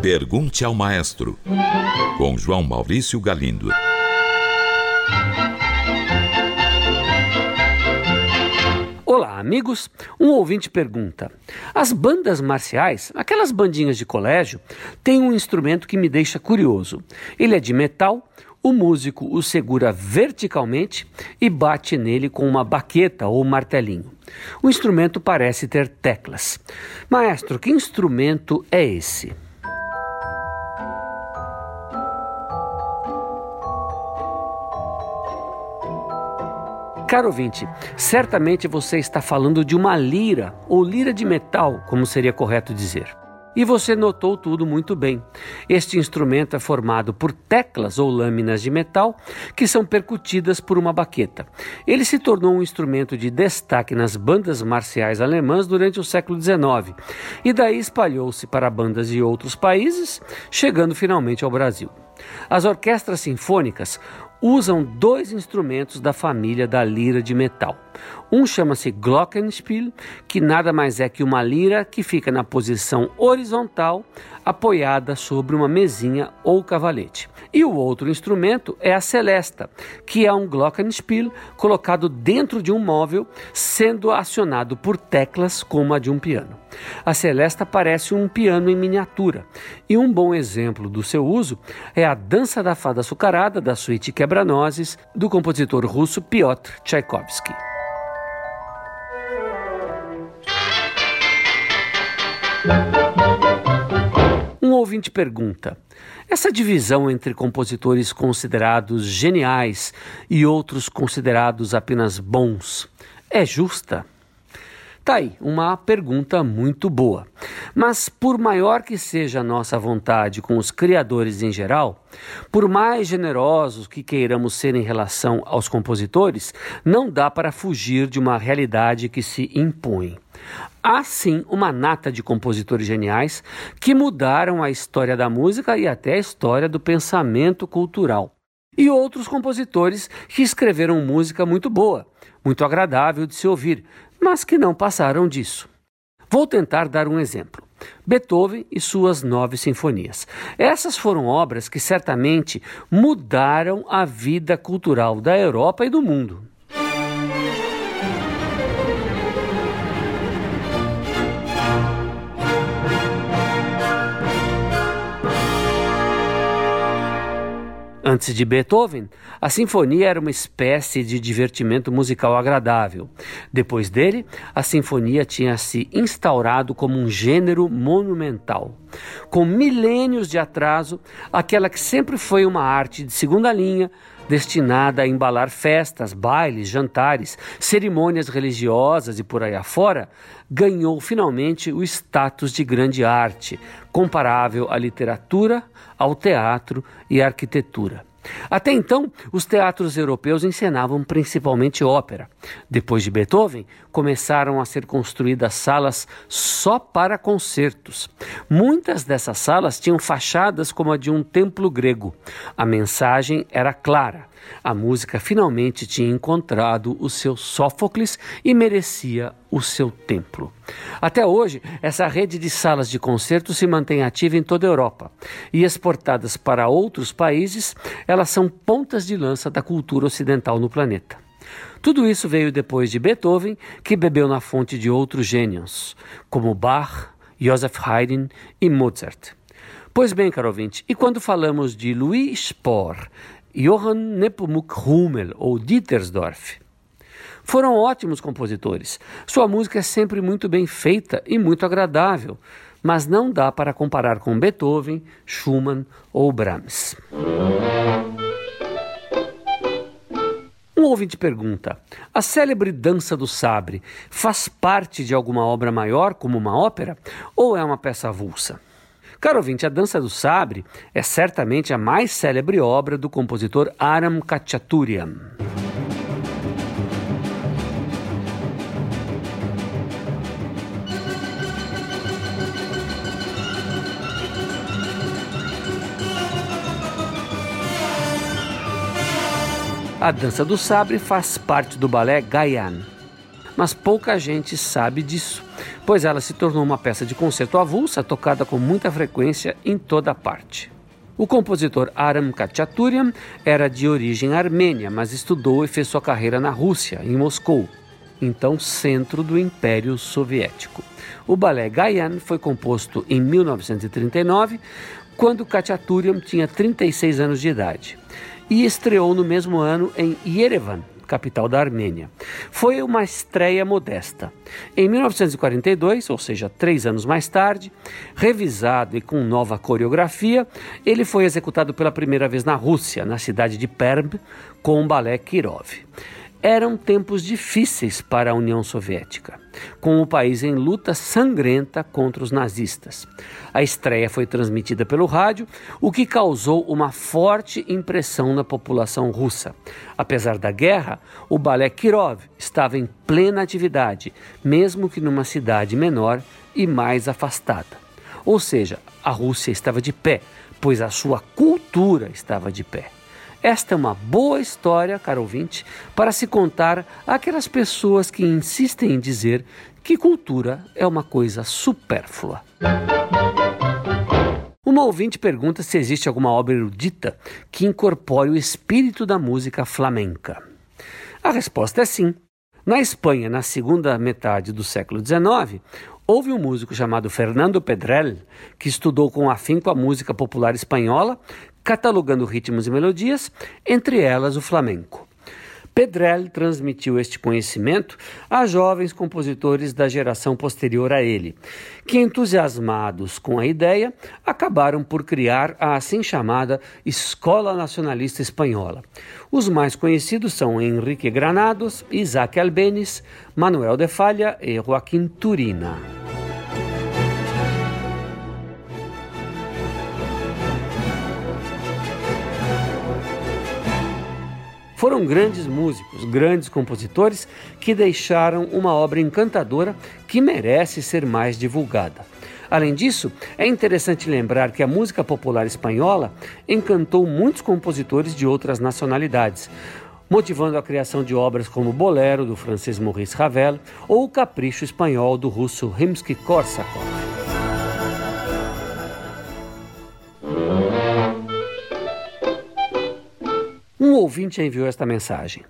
Pergunte ao Maestro, com João Maurício Galindo. Olá, amigos. Um ouvinte pergunta: As bandas marciais, aquelas bandinhas de colégio, têm um instrumento que me deixa curioso. Ele é de metal, o músico o segura verticalmente e bate nele com uma baqueta ou martelinho. O instrumento parece ter teclas. Maestro, que instrumento é esse? Caro ouvinte, certamente você está falando de uma lira, ou lira de metal, como seria correto dizer. E você notou tudo muito bem. Este instrumento é formado por teclas ou lâminas de metal que são percutidas por uma baqueta. Ele se tornou um instrumento de destaque nas bandas marciais alemãs durante o século XIX e daí espalhou-se para bandas de outros países, chegando finalmente ao Brasil. As orquestras sinfônicas usam dois instrumentos da família da lira de metal. Um chama-se Glockenspiel, que nada mais é que uma lira que fica na posição horizontal, apoiada sobre uma mesinha ou cavalete. E o outro instrumento é a celesta, que é um Glockenspiel colocado dentro de um móvel, sendo acionado por teclas como a de um piano. A celesta parece um piano em miniatura, e um bom exemplo do seu uso é a Dança da Fada Açucarada da suíte Quebra-Nozes do compositor russo Piotr Tchaikovsky. Um ouvinte pergunta: essa divisão entre compositores considerados geniais e outros considerados apenas bons é justa? Tá aí, uma pergunta muito boa. Mas por maior que seja a nossa vontade com os criadores em geral, por mais generosos que queiramos ser em relação aos compositores, não dá para fugir de uma realidade que se impõe. Há sim uma nata de compositores geniais que mudaram a história da música e até a história do pensamento cultural. E outros compositores que escreveram música muito boa, muito agradável de se ouvir, mas que não passaram disso. Vou tentar dar um exemplo. Beethoven e suas nove sinfonias. Essas foram obras que certamente mudaram a vida cultural da Europa e do mundo. Antes de Beethoven, a sinfonia era uma espécie de divertimento musical agradável. Depois dele, a sinfonia tinha se instaurado como um gênero monumental. Com milênios de atraso, aquela que sempre foi uma arte de segunda linha, destinada a embalar festas, bailes, jantares, cerimônias religiosas e por aí afora, ganhou finalmente o status de grande arte, comparável à literatura, ao teatro e à arquitetura. Até então, os teatros europeus encenavam principalmente ópera. Depois de Beethoven, começaram a ser construídas salas só para concertos. Muitas dessas salas tinham fachadas como a de um templo grego. A mensagem era clara. A música finalmente tinha encontrado o seu Sófocles e merecia o seu templo. Até hoje, essa rede de salas de concerto se mantém ativa em toda a Europa e exportadas para outros países, elas são pontas de lança da cultura ocidental no planeta. Tudo isso veio depois de Beethoven, que bebeu na fonte de outros gênios, como Bach, Joseph Haydn e Mozart. Pois bem, caro ouvinte, e quando falamos de Louis Spohr, Johann Nepomuk Hummel ou Dietersdorf, foram ótimos compositores. Sua música é sempre muito bem feita e muito agradável, mas não dá para comparar com Beethoven, Schumann ou Brahms. Um ouvinte pergunta: a célebre Dança do Sabre faz parte de alguma obra maior, como uma ópera, ou é uma peça avulsa? Caro ouvinte, a Dança do Sabre é certamente a mais célebre obra do compositor Aram Khachaturian. A dança do sabre faz parte do balé Gaian, mas pouca gente sabe disso, pois ela se tornou uma peça de concerto avulsa tocada com muita frequência em toda parte. O compositor Aram Khachaturian era de origem armênia, mas estudou e fez sua carreira na Rússia, em Moscou, então centro do Império Soviético. O balé Gayan foi composto em 1939, quando Khachaturian tinha 36 anos de idade, e estreou no mesmo ano em Yerevan, capital da Armênia. Foi uma estreia modesta. Em 1942, ou seja, três anos mais tarde, revisado e com nova coreografia, ele foi executado pela primeira vez na Rússia, na cidade de Perm, com o balé Kirov. Eram tempos difíceis para a União Soviética, com o país em luta sangrenta contra os nazistas. A estreia foi transmitida pelo rádio, o que causou uma forte impressão na população russa. Apesar da guerra, o balé Kirov estava em plena atividade, mesmo que numa cidade menor e mais afastada. Ou seja, a Rússia estava de pé, pois a sua cultura estava de pé. Esta é uma boa história, caro ouvinte, para se contar àquelas pessoas que insistem em dizer que cultura é uma coisa supérflua. Uma ouvinte pergunta se existe alguma obra erudita que incorpore o espírito da música flamenca. A resposta é sim. Na Espanha, na segunda metade do século XIX, houve um músico chamado Fernando Pedrell que estudou com afinco a música popular espanhola, catalogando ritmos e melodias, entre elas o flamenco. Pedrell transmitiu este conhecimento a jovens compositores da geração posterior a ele, que, entusiasmados com a ideia, acabaram por criar a assim chamada Escola Nacionalista Espanhola. Os mais conhecidos são Henrique Granados, Isaac Albeniz, Manuel de Falla e Joaquim Turina. Foram grandes músicos, grandes compositores que deixaram uma obra encantadora que merece ser mais divulgada. Além disso, é interessante lembrar que a música popular espanhola encantou muitos compositores de outras nacionalidades, motivando a criação de obras como Bolero, do francês Maurice Ravel, ou o Capricho Espanhol, do russo Rimsky-Korsakov. Ouvinte enviou esta mensagem.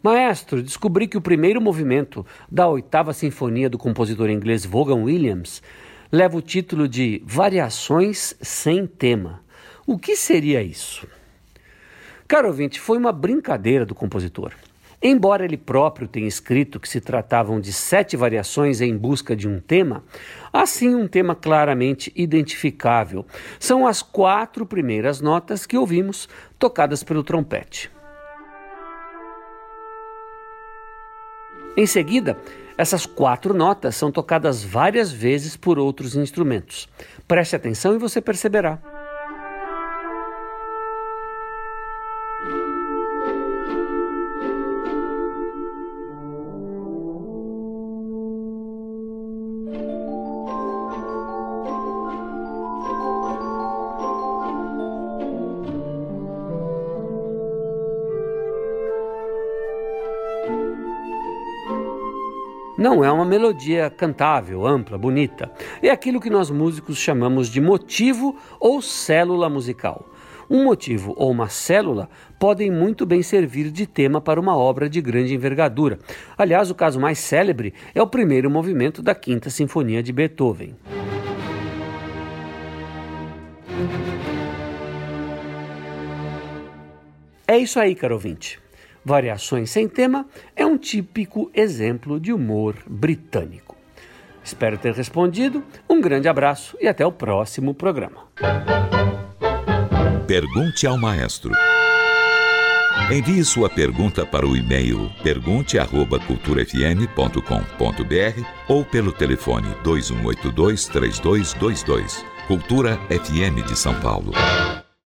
Maestro, descobri que o primeiro movimento da oitava sinfonia do compositor inglês Vaughan Williams leva o título de Variações sem tema. O que seria isso? Caro ouvinte, foi uma brincadeira do compositor. Embora ele próprio tenha escrito que se tratavam de sete variações em busca de um tema, assim um tema claramente identificável. São as quatro primeiras notas que ouvimos tocadas pelo trompete. Em seguida, essas quatro notas são tocadas várias vezes por outros instrumentos. Preste atenção e você perceberá. Não é uma melodia cantável, ampla, bonita. É aquilo que nós músicos chamamos de motivo ou célula musical. Um motivo ou uma célula podem muito bem servir de tema para uma obra de grande envergadura. Aliás, o caso mais célebre é o primeiro movimento da Quinta Sinfonia de Beethoven. É isso aí, caro ouvinte. Variações sem tema é um típico exemplo de humor britânico. Espero ter respondido. Um grande abraço e até o próximo programa. Pergunte ao maestro. Envie sua pergunta para o e-mail pergunte@culturafm.com.br ou pelo telefone 2182 3222. Cultura FM de São Paulo.